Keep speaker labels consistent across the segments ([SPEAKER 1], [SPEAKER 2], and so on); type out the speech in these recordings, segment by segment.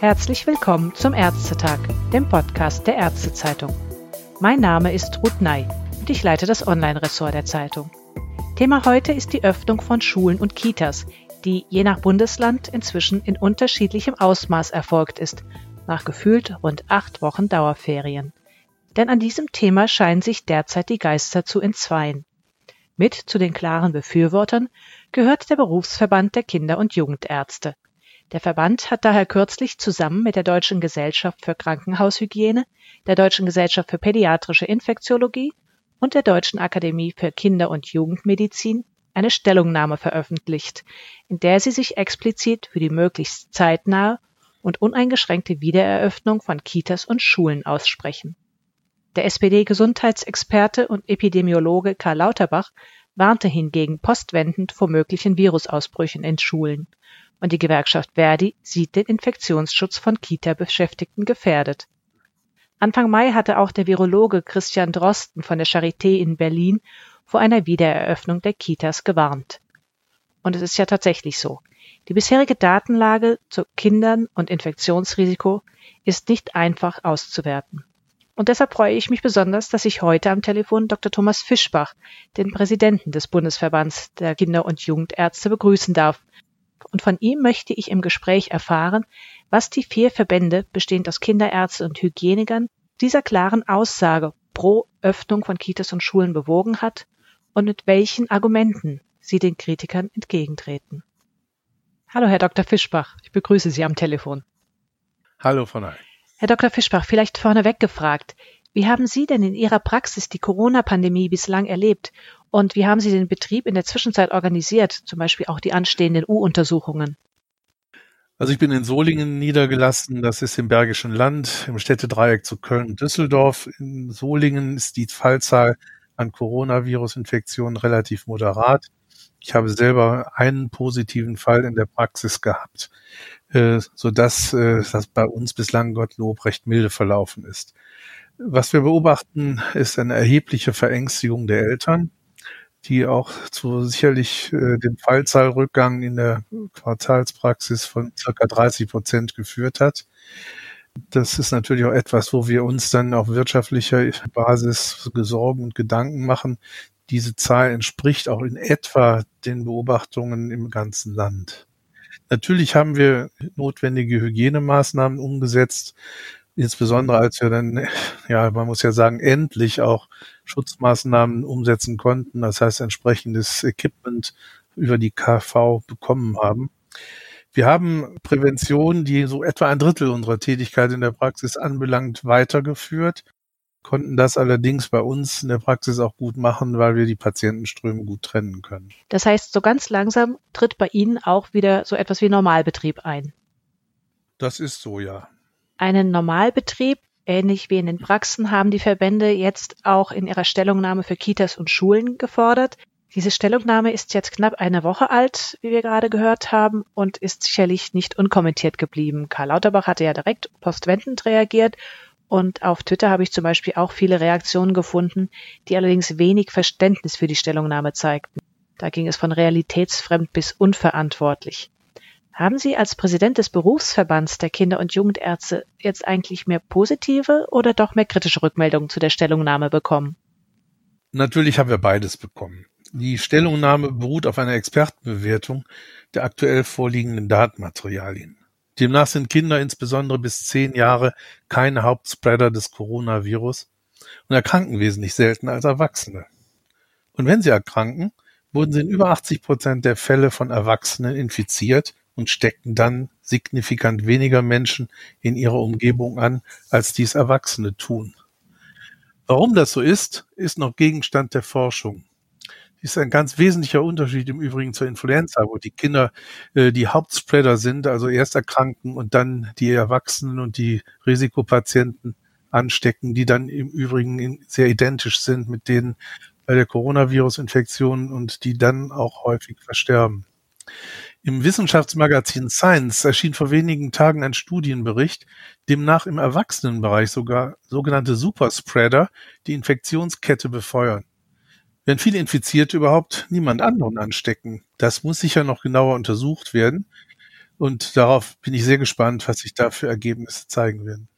[SPEAKER 1] Herzlich willkommen zum Ärztetag, dem Podcast der Ärztezeitung. Mein Name ist Ruth Ney und ich leite das Online-Ressort der Zeitung. Thema heute ist die Öffnung von Schulen und Kitas, die je nach Bundesland inzwischen in unterschiedlichem Ausmaß erfolgt ist, nach gefühlt rund acht Wochen Dauerferien. Denn an diesem Thema scheinen sich derzeit die Geister zu entzweien. Mit zu den klaren Befürwortern gehört der Berufsverband der Kinder- und Jugendärzte. Der Verband hat daher kürzlich zusammen mit der Deutschen Gesellschaft für Krankenhaushygiene, der Deutschen Gesellschaft für Pädiatrische Infektiologie und der Deutschen Akademie für Kinder- und Jugendmedizin eine Stellungnahme veröffentlicht, in der sie sich explizit für die möglichst zeitnahe und uneingeschränkte Wiedereröffnung von Kitas und Schulen aussprechen. Der SPD-Gesundheitsexperte und Epidemiologe Karl Lauterbach warnte hingegen postwendend vor möglichen Virusausbrüchen in Schulen und die Gewerkschaft Verdi sieht den Infektionsschutz von Kita-Beschäftigten gefährdet. Anfang Mai hatte auch der Virologe Christian Drosten von der Charité in Berlin vor einer Wiedereröffnung der Kitas gewarnt. Und es ist ja tatsächlich so. Die bisherige Datenlage zu Kindern und Infektionsrisiko ist nicht einfach auszuwerten. Und deshalb freue ich mich besonders, dass ich heute am Telefon Dr. Thomas Fischbach, den Präsidenten des Bundesverbands der Kinder- und Jugendärzte, begrüßen darf und von ihm möchte ich im Gespräch erfahren, was die vier Verbände, bestehend aus Kinderärzten und Hygienikern, dieser klaren Aussage pro Öffnung von Kitas und Schulen bewogen hat und mit welchen Argumenten sie den Kritikern entgegentreten. Hallo, Herr Dr. Fischbach, ich begrüße Sie am Telefon.
[SPEAKER 2] Hallo, Frau Ney.
[SPEAKER 1] Herr Dr. Fischbach, vielleicht vorneweg gefragt, wie haben Sie denn in Ihrer Praxis die Corona-Pandemie bislang erlebt und wie haben Sie den Betrieb in der Zwischenzeit organisiert, zum Beispiel auch die anstehenden U-Untersuchungen?
[SPEAKER 2] Also ich bin in Solingen niedergelassen, das ist im Bergischen Land, im Städtedreieck zu Köln und Düsseldorf. In Solingen ist die Fallzahl an Coronavirus-Infektionen relativ moderat. Ich habe selber einen positiven Fall in der Praxis gehabt, äh, so dass äh, das bei uns bislang Gottlob recht milde verlaufen ist. Was wir beobachten, ist eine erhebliche Verängstigung der Eltern die auch zu sicherlich äh, dem Fallzahlrückgang in der Quartalspraxis von circa 30 Prozent geführt hat. Das ist natürlich auch etwas, wo wir uns dann auf wirtschaftlicher Basis Sorgen und Gedanken machen. Diese Zahl entspricht auch in etwa den Beobachtungen im ganzen Land. Natürlich haben wir notwendige Hygienemaßnahmen umgesetzt, insbesondere als wir dann, ja, man muss ja sagen, endlich auch Schutzmaßnahmen umsetzen konnten, das heißt entsprechendes Equipment über die KV bekommen haben. Wir haben Prävention, die so etwa ein Drittel unserer Tätigkeit in der Praxis anbelangt, weitergeführt, konnten das allerdings bei uns in der Praxis auch gut machen, weil wir die Patientenströme gut trennen können.
[SPEAKER 1] Das heißt, so ganz langsam tritt bei Ihnen auch wieder so etwas wie Normalbetrieb ein.
[SPEAKER 2] Das ist so, ja.
[SPEAKER 1] Einen Normalbetrieb, ähnlich wie in den Praxen, haben die Verbände jetzt auch in ihrer Stellungnahme für Kitas und Schulen gefordert. Diese Stellungnahme ist jetzt knapp eine Woche alt, wie wir gerade gehört haben, und ist sicherlich nicht unkommentiert geblieben. Karl Lauterbach hatte ja direkt postwendend reagiert und auf Twitter habe ich zum Beispiel auch viele Reaktionen gefunden, die allerdings wenig Verständnis für die Stellungnahme zeigten. Da ging es von realitätsfremd bis unverantwortlich. Haben Sie als Präsident des Berufsverbands der Kinder- und Jugendärzte jetzt eigentlich mehr positive oder doch mehr kritische Rückmeldungen zu der Stellungnahme bekommen?
[SPEAKER 2] Natürlich haben wir beides bekommen. Die Stellungnahme beruht auf einer Expertenbewertung der aktuell vorliegenden Datenmaterialien. Demnach sind Kinder insbesondere bis zehn Jahre keine Hauptspreader des Coronavirus und erkranken wesentlich seltener als Erwachsene. Und wenn sie erkranken, wurden sie in über 80 Prozent der Fälle von Erwachsenen infiziert und steckten dann signifikant weniger Menschen in ihrer Umgebung an, als dies Erwachsene tun. Warum das so ist, ist noch Gegenstand der Forschung. Ist ein ganz wesentlicher Unterschied im Übrigen zur Influenza, wo die Kinder äh, die Hauptspreader sind, also erst erkranken und dann die Erwachsenen und die Risikopatienten anstecken, die dann im Übrigen sehr identisch sind mit denen bei der Coronavirus-Infektion und die dann auch häufig versterben. Im Wissenschaftsmagazin Science erschien vor wenigen Tagen ein Studienbericht, demnach im Erwachsenenbereich sogar sogenannte Superspreader die Infektionskette befeuern. Wenn viele Infizierte überhaupt niemand anderen anstecken, das muss sicher noch genauer untersucht werden. Und darauf bin ich sehr gespannt, was sich da für Ergebnisse zeigen werden.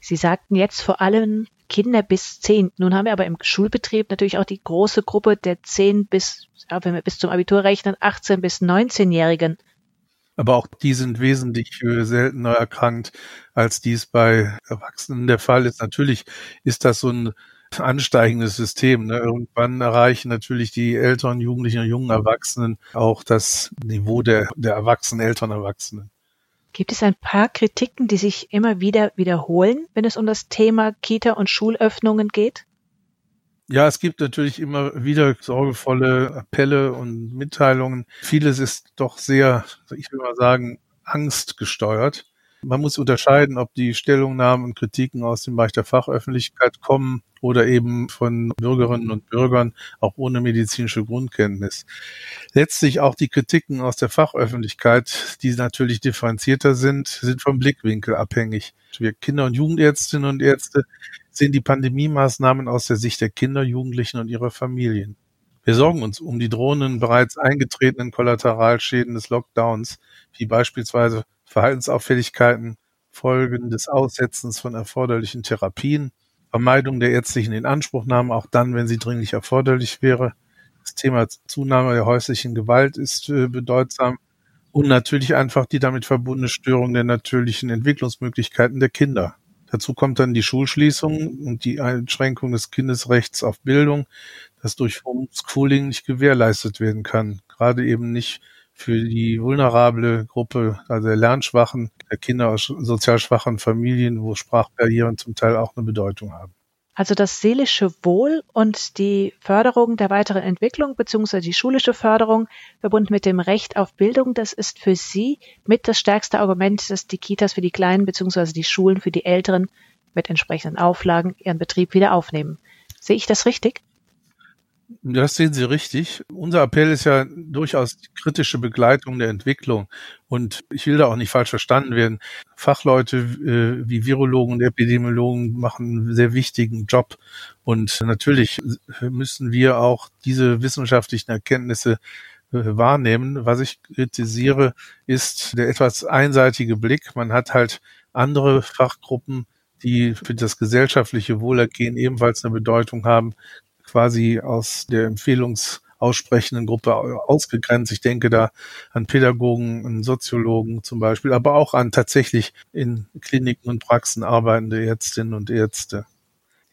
[SPEAKER 1] Sie sagten jetzt vor allem Kinder bis zehn. Nun haben wir aber im Schulbetrieb natürlich auch die große Gruppe der zehn bis, wenn wir bis zum Abitur rechnen, 18 bis 19-Jährigen.
[SPEAKER 2] Aber auch die sind wesentlich seltener erkrankt, als dies bei Erwachsenen der Fall ist. Natürlich ist das so ein ansteigendes System. Ne? Irgendwann erreichen natürlich die älteren Jugendlichen und jungen Erwachsenen auch das Niveau der, der erwachsenen Eltern Erwachsenen.
[SPEAKER 1] Gibt es ein paar Kritiken, die sich immer wieder wiederholen, wenn es um das Thema Kita- und Schulöffnungen geht?
[SPEAKER 2] Ja, es gibt natürlich immer wieder sorgevolle Appelle und Mitteilungen. Vieles ist doch sehr, ich will mal sagen, angstgesteuert. Man muss unterscheiden, ob die Stellungnahmen und Kritiken aus dem Bereich der Fachöffentlichkeit kommen oder eben von Bürgerinnen und Bürgern auch ohne medizinische Grundkenntnis. Letztlich auch die Kritiken aus der Fachöffentlichkeit, die natürlich differenzierter sind, sind vom Blickwinkel abhängig. Wir Kinder- und Jugendärztinnen und Ärzte sehen die Pandemiemaßnahmen aus der Sicht der Kinder, Jugendlichen und ihrer Familien. Wir sorgen uns um die drohenden, bereits eingetretenen Kollateralschäden des Lockdowns, wie beispielsweise Verhaltensauffälligkeiten, Folgen des Aussetzens von erforderlichen Therapien, Vermeidung der ärztlichen Inanspruchnahme, auch dann, wenn sie dringlich erforderlich wäre. Das Thema Zunahme der häuslichen Gewalt ist äh, bedeutsam und natürlich einfach die damit verbundene Störung der natürlichen Entwicklungsmöglichkeiten der Kinder. Dazu kommt dann die Schulschließung und die Einschränkung des Kindesrechts auf Bildung, das durch Homeschooling nicht gewährleistet werden kann. Gerade eben nicht für die vulnerable Gruppe, also der lernschwachen, der Kinder aus sozial schwachen Familien, wo Sprachbarrieren zum Teil auch eine Bedeutung haben.
[SPEAKER 1] Also das seelische Wohl und die Förderung der weiteren Entwicklung beziehungsweise die schulische Förderung verbunden mit dem Recht auf Bildung, das ist für Sie mit das stärkste Argument, dass die Kitas für die Kleinen beziehungsweise die Schulen für die Älteren mit entsprechenden Auflagen ihren Betrieb wieder aufnehmen. Sehe ich das richtig?
[SPEAKER 2] Das sehen Sie richtig. Unser Appell ist ja durchaus die kritische Begleitung der Entwicklung. Und ich will da auch nicht falsch verstanden werden. Fachleute äh, wie Virologen und Epidemiologen machen einen sehr wichtigen Job. Und natürlich müssen wir auch diese wissenschaftlichen Erkenntnisse äh, wahrnehmen. Was ich kritisiere, ist der etwas einseitige Blick. Man hat halt andere Fachgruppen, die für das gesellschaftliche Wohlergehen ebenfalls eine Bedeutung haben, quasi aus der empfehlungsaussprechenden Gruppe ausgegrenzt. Ich denke da an Pädagogen, an Soziologen zum Beispiel, aber auch an tatsächlich in Kliniken und Praxen arbeitende Ärztinnen und Ärzte.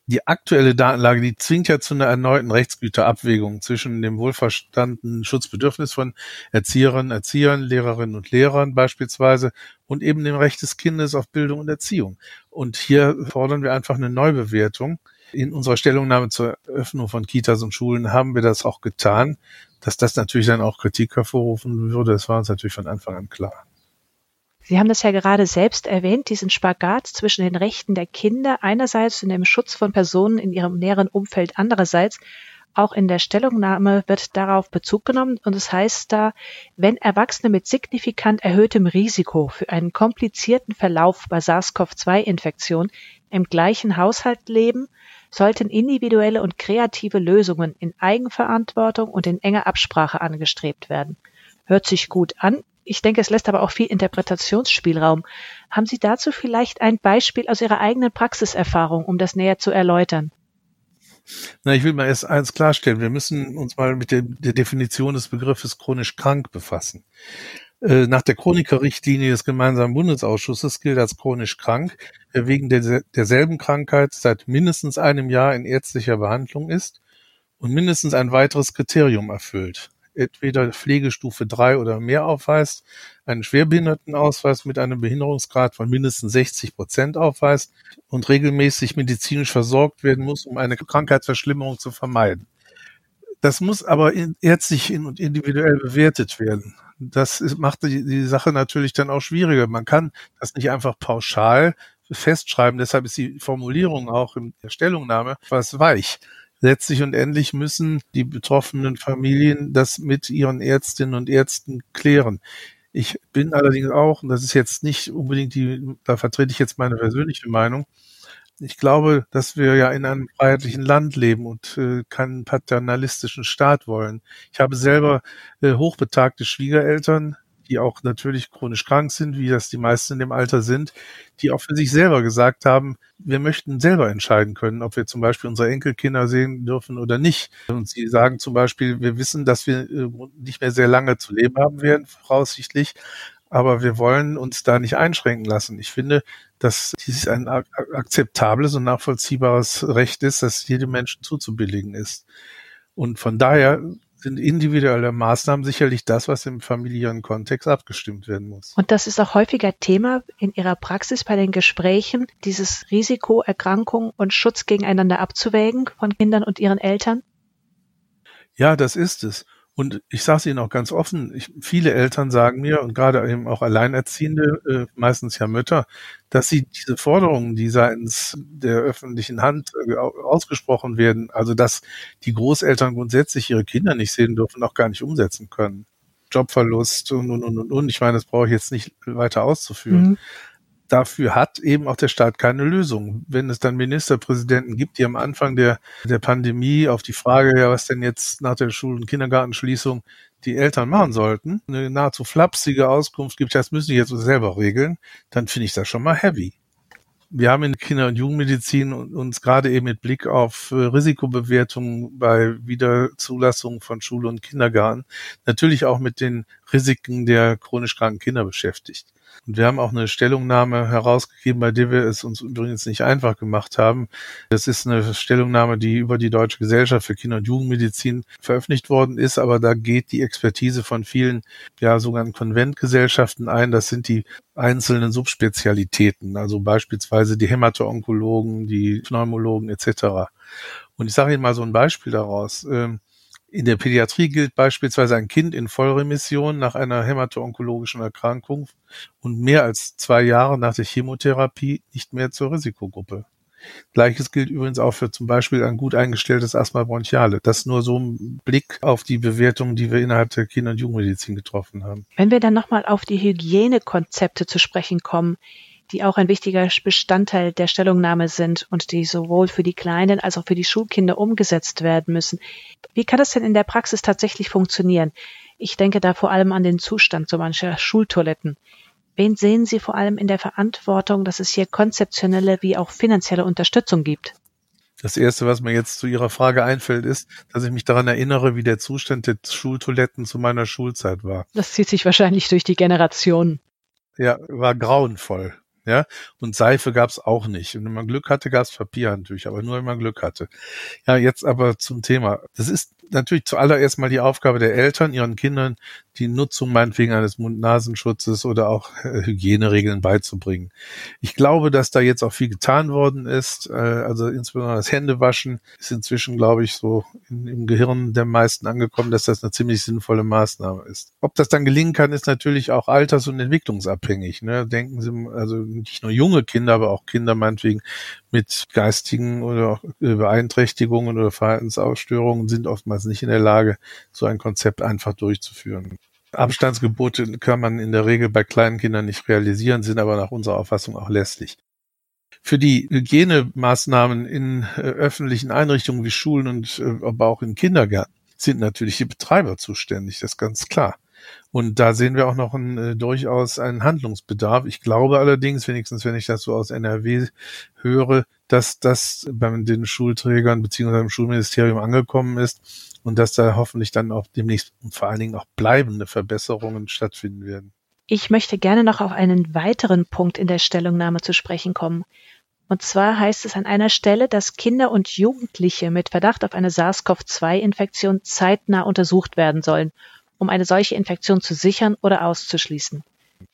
[SPEAKER 2] Die aktuelle Datenlage, die zwingt ja zu einer erneuten Rechtsgüterabwägung zwischen dem wohlverstandenen Schutzbedürfnis von Erzieherinnen, Erziehern, Lehrerinnen und Lehrern beispielsweise und eben dem Recht des Kindes auf Bildung und Erziehung. Und hier fordern wir einfach eine Neubewertung in unserer Stellungnahme zur Öffnung von Kitas und Schulen haben wir das auch getan. Dass das natürlich dann auch Kritik hervorrufen würde, das war uns natürlich von Anfang an klar.
[SPEAKER 1] Sie haben das ja gerade selbst erwähnt, diesen Spagat zwischen den Rechten der Kinder einerseits und dem Schutz von Personen in ihrem näheren Umfeld andererseits. Auch in der Stellungnahme wird darauf Bezug genommen und es heißt da, wenn Erwachsene mit signifikant erhöhtem Risiko für einen komplizierten Verlauf bei SARS-CoV-2-Infektion im gleichen Haushalt leben sollten individuelle und kreative Lösungen in Eigenverantwortung und in enger Absprache angestrebt werden. Hört sich gut an. Ich denke, es lässt aber auch viel Interpretationsspielraum. Haben Sie dazu vielleicht ein Beispiel aus Ihrer eigenen Praxiserfahrung, um das näher zu erläutern?
[SPEAKER 2] Na, ich will mal erst eins klarstellen. Wir müssen uns mal mit der, der Definition des Begriffes chronisch krank befassen. Äh, nach der Chronikerrichtlinie des gemeinsamen Bundesausschusses gilt als chronisch krank, wer wegen der, derselben Krankheit seit mindestens einem Jahr in ärztlicher Behandlung ist und mindestens ein weiteres Kriterium erfüllt. Entweder Pflegestufe 3 oder mehr aufweist, einen Schwerbehindertenausweis mit einem Behinderungsgrad von mindestens 60 Prozent aufweist und regelmäßig medizinisch versorgt werden muss, um eine Krankheitsverschlimmerung zu vermeiden. Das muss aber ärztlich und individuell bewertet werden das ist, macht die, die Sache natürlich dann auch schwieriger. Man kann das nicht einfach pauschal festschreiben. Deshalb ist die Formulierung auch in der Stellungnahme etwas weich. Letztlich und endlich müssen die betroffenen Familien das mit ihren Ärztinnen und Ärzten klären. Ich bin allerdings auch, und das ist jetzt nicht unbedingt die, da vertrete ich jetzt meine persönliche Meinung, ich glaube, dass wir ja in einem freiheitlichen Land leben und äh, keinen paternalistischen Staat wollen. Ich habe selber äh, hochbetagte Schwiegereltern, die auch natürlich chronisch krank sind, wie das die meisten in dem Alter sind, die auch für sich selber gesagt haben, wir möchten selber entscheiden können, ob wir zum Beispiel unsere Enkelkinder sehen dürfen oder nicht. Und sie sagen zum Beispiel, wir wissen, dass wir äh, nicht mehr sehr lange zu leben haben werden, voraussichtlich, aber wir wollen uns da nicht einschränken lassen. Ich finde, dass dies ein akzeptables und nachvollziehbares Recht ist, das jedem Menschen zuzubilligen ist. Und von daher sind individuelle Maßnahmen sicherlich das, was im familiären Kontext abgestimmt werden muss.
[SPEAKER 1] Und das ist auch häufiger Thema in Ihrer Praxis bei den Gesprächen, dieses Risiko, Erkrankung und Schutz gegeneinander abzuwägen von Kindern und ihren Eltern?
[SPEAKER 2] Ja, das ist es. Und ich sage es Ihnen auch ganz offen, ich, viele Eltern sagen mir, und gerade eben auch Alleinerziehende, äh, meistens ja Mütter, dass sie diese Forderungen, die seitens der öffentlichen Hand äh, ausgesprochen werden, also dass die Großeltern grundsätzlich ihre Kinder nicht sehen dürfen, auch gar nicht umsetzen können. Jobverlust und, und, und, und. Ich meine, das brauche ich jetzt nicht weiter auszuführen. Mhm dafür hat eben auch der Staat keine Lösung. Wenn es dann Ministerpräsidenten gibt, die am Anfang der, der Pandemie auf die Frage, ja, was denn jetzt nach der Schul- und Kindergartenschließung die Eltern machen sollten, eine nahezu flapsige Auskunft gibt, das müssen die jetzt selber regeln, dann finde ich das schon mal heavy. Wir haben in Kinder- und Jugendmedizin uns gerade eben mit Blick auf äh, Risikobewertungen bei Wiederzulassung von Schule und Kindergarten natürlich auch mit den Risiken der chronisch kranken Kinder beschäftigt. Und wir haben auch eine Stellungnahme herausgegeben, bei der wir es uns übrigens nicht einfach gemacht haben. Das ist eine Stellungnahme, die über die Deutsche Gesellschaft für Kinder- und Jugendmedizin veröffentlicht worden ist, aber da geht die Expertise von vielen ja sogenannten Konventgesellschaften ein. Das sind die einzelnen Subspezialitäten, also beispielsweise die Hämato-Onkologen, die Pneumologen etc. Und ich sage Ihnen mal so ein Beispiel daraus. Ähm, in der Pädiatrie gilt beispielsweise ein Kind in Vollremission nach einer hämato-onkologischen Erkrankung und mehr als zwei Jahre nach der Chemotherapie nicht mehr zur Risikogruppe. Gleiches gilt übrigens auch für zum Beispiel ein gut eingestelltes Asthma bronchiale. Das nur so ein Blick auf die Bewertung, die wir innerhalb der Kinder- und Jugendmedizin getroffen haben.
[SPEAKER 1] Wenn wir dann nochmal auf die Hygienekonzepte zu sprechen kommen, die auch ein wichtiger Bestandteil der Stellungnahme sind und die sowohl für die Kleinen als auch für die Schulkinder umgesetzt werden müssen. Wie kann das denn in der Praxis tatsächlich funktionieren? Ich denke da vor allem an den Zustand so mancher Schultoiletten. Wen sehen Sie vor allem in der Verantwortung, dass es hier konzeptionelle wie auch finanzielle Unterstützung gibt?
[SPEAKER 2] Das erste, was mir jetzt zu Ihrer Frage einfällt, ist, dass ich mich daran erinnere, wie der Zustand der Schultoiletten zu meiner Schulzeit war.
[SPEAKER 1] Das zieht sich wahrscheinlich durch die Generationen.
[SPEAKER 2] Ja, war grauenvoll. Ja, und Seife gab's auch nicht. Und wenn man Glück hatte, gab's Papierhandtücher, aber nur wenn man Glück hatte. Ja, jetzt aber zum Thema. Das ist natürlich zuallererst mal die Aufgabe der Eltern, ihren Kindern die Nutzung meinetwegen eines Mund-Nasenschutzes oder auch äh, Hygieneregeln beizubringen. Ich glaube, dass da jetzt auch viel getan worden ist. Äh, also insbesondere das Händewaschen ist inzwischen, glaube ich, so im Gehirn der meisten angekommen, dass das eine ziemlich sinnvolle Maßnahme ist. Ob das dann gelingen kann, ist natürlich auch alters- und entwicklungsabhängig. Ne? Denken Sie, also nicht nur junge Kinder, aber auch Kinder meinetwegen mit geistigen oder äh, Beeinträchtigungen oder Verhaltensausstörungen sind oftmals nicht in der Lage, so ein Konzept einfach durchzuführen. Abstandsgebote kann man in der Regel bei kleinen Kindern nicht realisieren, sind aber nach unserer Auffassung auch lästig. Für die Hygienemaßnahmen in äh, öffentlichen Einrichtungen wie Schulen und äh, aber auch in Kindergärten sind natürlich die Betreiber zuständig, das ist ganz klar. Und da sehen wir auch noch ein, äh, durchaus einen Handlungsbedarf. Ich glaube allerdings, wenigstens wenn ich das so aus NRW höre, dass das bei den Schulträgern beziehungsweise im Schulministerium angekommen ist und dass da hoffentlich dann auch demnächst und vor allen Dingen auch bleibende Verbesserungen stattfinden werden.
[SPEAKER 1] Ich möchte gerne noch auf einen weiteren Punkt in der Stellungnahme zu sprechen kommen. Und zwar heißt es an einer Stelle, dass Kinder und Jugendliche mit Verdacht auf eine SARS-CoV-2-Infektion zeitnah untersucht werden sollen, um eine solche Infektion zu sichern oder auszuschließen.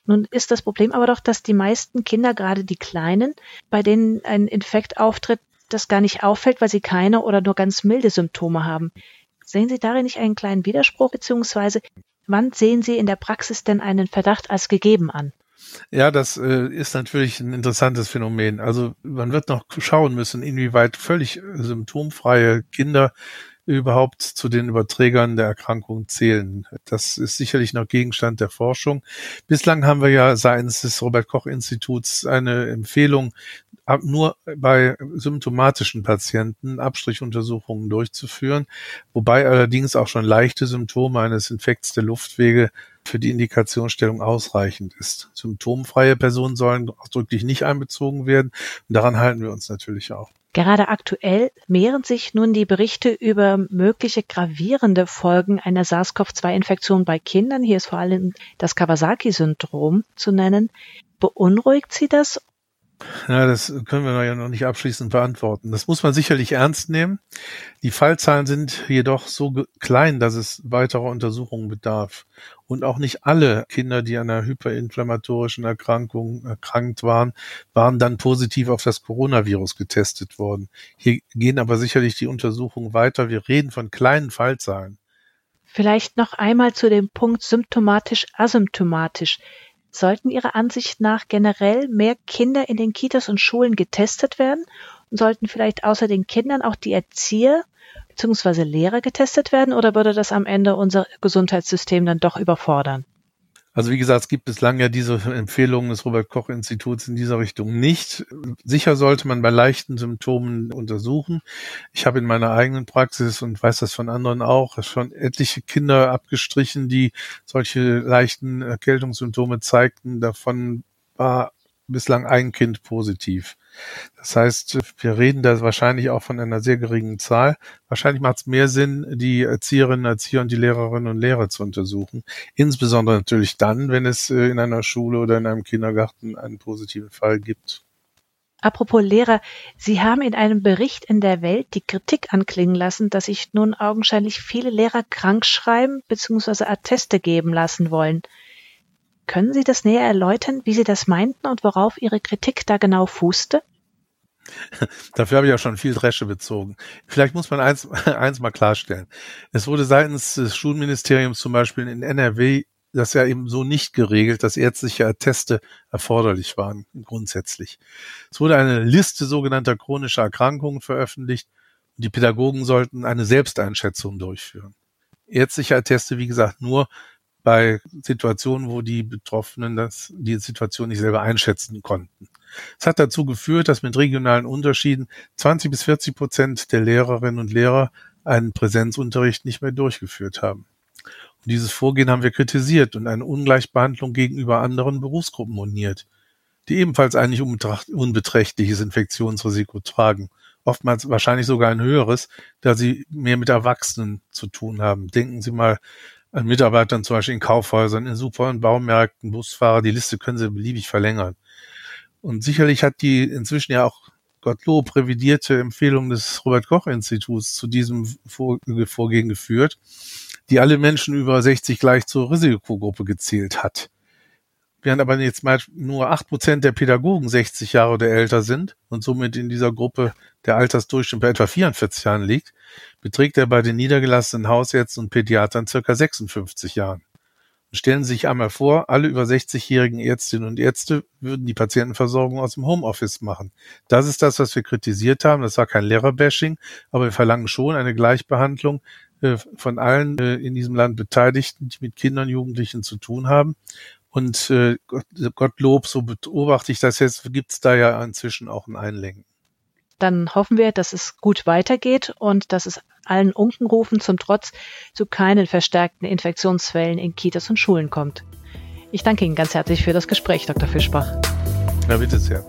[SPEAKER 1] Nun ist das Problem aber doch, dass die meisten Kinder, gerade die Kleinen, bei denen ein Infekt auftritt, das gar nicht auffällt, weil sie keine oder nur ganz milde Symptome haben. Sehen Sie darin nicht einen kleinen Widerspruch, beziehungsweise wann sehen Sie in der Praxis denn einen Verdacht als gegeben an?
[SPEAKER 2] Ja, das äh, ist natürlich ein interessantes Phänomen. Also man wird noch schauen müssen, inwieweit völlig symptomfreie Kinder überhaupt zu den Überträgern der Erkrankung zählen. Das ist sicherlich noch Gegenstand der Forschung. Bislang haben wir ja seitens des Robert Koch Instituts eine Empfehlung, nur bei symptomatischen Patienten Abstrichuntersuchungen durchzuführen, wobei allerdings auch schon leichte Symptome eines Infekts der Luftwege für die Indikationsstellung ausreichend ist. Symptomfreie Personen sollen ausdrücklich nicht einbezogen werden und daran halten wir uns natürlich auch.
[SPEAKER 1] Gerade aktuell mehren sich nun die Berichte über mögliche gravierende Folgen einer SARS-CoV-2-Infektion bei Kindern. Hier ist vor allem das Kawasaki-Syndrom zu nennen. Beunruhigt Sie das
[SPEAKER 2] ja, das können wir ja noch nicht abschließend beantworten. Das muss man sicherlich ernst nehmen. Die Fallzahlen sind jedoch so klein, dass es weiterer Untersuchungen bedarf. Und auch nicht alle Kinder, die an einer hyperinflammatorischen Erkrankung erkrankt waren, waren dann positiv auf das Coronavirus getestet worden. Hier gehen aber sicherlich die Untersuchungen weiter. Wir reden von kleinen Fallzahlen.
[SPEAKER 1] Vielleicht noch einmal zu dem Punkt symptomatisch, asymptomatisch. Sollten Ihrer Ansicht nach generell mehr Kinder in den Kitas und Schulen getestet werden? Und sollten vielleicht außer den Kindern auch die Erzieher bzw. Lehrer getestet werden? Oder würde das am Ende unser Gesundheitssystem dann doch überfordern?
[SPEAKER 2] Also wie gesagt, es gibt bislang ja diese Empfehlungen des Robert Koch Instituts in dieser Richtung nicht. Sicher sollte man bei leichten Symptomen untersuchen. Ich habe in meiner eigenen Praxis und weiß das von anderen auch schon etliche Kinder abgestrichen, die solche leichten Erkältungssymptome zeigten. Davon war bislang ein Kind positiv. Das heißt, wir reden da wahrscheinlich auch von einer sehr geringen Zahl. Wahrscheinlich macht es mehr Sinn, die Erzieherinnen, Erzieher und die Lehrerinnen und Lehrer zu untersuchen. Insbesondere natürlich dann, wenn es äh, in einer Schule oder in einem Kindergarten einen positiven Fall gibt.
[SPEAKER 1] Apropos Lehrer, Sie haben in einem Bericht in der Welt die Kritik anklingen lassen, dass sich nun augenscheinlich viele Lehrer krank schreiben bzw. Atteste geben lassen wollen. Können Sie das näher erläutern, wie Sie das meinten und worauf Ihre Kritik da genau fußte?
[SPEAKER 2] Dafür habe ich ja schon viel Dresche bezogen. Vielleicht muss man eins, eins mal klarstellen. Es wurde seitens des Schulministeriums zum Beispiel in NRW das ja eben so nicht geregelt, dass ärztliche Atteste erforderlich waren, grundsätzlich. Es wurde eine Liste sogenannter chronischer Erkrankungen veröffentlicht und die Pädagogen sollten eine Selbsteinschätzung durchführen. Ärztliche Atteste, wie gesagt, nur bei Situationen, wo die Betroffenen das, die Situation nicht selber einschätzen konnten. Es hat dazu geführt, dass mit regionalen Unterschieden 20 bis 40 Prozent der Lehrerinnen und Lehrer einen Präsenzunterricht nicht mehr durchgeführt haben. Und dieses Vorgehen haben wir kritisiert und eine Ungleichbehandlung gegenüber anderen Berufsgruppen moniert, die ebenfalls eigentlich unbeträchtliches Infektionsrisiko tragen. Oftmals wahrscheinlich sogar ein höheres, da sie mehr mit Erwachsenen zu tun haben. Denken Sie mal an Mitarbeitern zum Beispiel in Kaufhäusern, in Super- und Baumärkten, Busfahrer, die Liste können Sie beliebig verlängern. Und sicherlich hat die inzwischen ja auch Gottlob revidierte Empfehlung des Robert Koch Instituts zu diesem Vorgehen geführt, die alle Menschen über 60 gleich zur Risikogruppe gezählt hat. Während aber jetzt mal nur acht Prozent der Pädagogen 60 Jahre oder älter sind und somit in dieser Gruppe der Altersdurchschnitt bei etwa 44 Jahren liegt, beträgt er bei den niedergelassenen Hausärzten und Pädiatern circa 56 Jahren. Und stellen Sie sich einmal vor, alle über 60-jährigen Ärztinnen und Ärzte würden die Patientenversorgung aus dem Homeoffice machen. Das ist das, was wir kritisiert haben. Das war kein Lehrerbashing, aber wir verlangen schon eine Gleichbehandlung äh, von allen äh, in diesem Land Beteiligten, die mit Kindern, Jugendlichen zu tun haben. Und äh, Gottlob, so beobachte ich das jetzt, gibt es da ja inzwischen auch ein Einlenken
[SPEAKER 1] dann hoffen wir, dass es gut weitergeht und dass es allen Unkenrufen zum Trotz zu keinen verstärkten Infektionsfällen in Kitas und Schulen kommt. Ich danke Ihnen ganz herzlich für das Gespräch, Dr. Fischbach.
[SPEAKER 2] Na bitte sehr.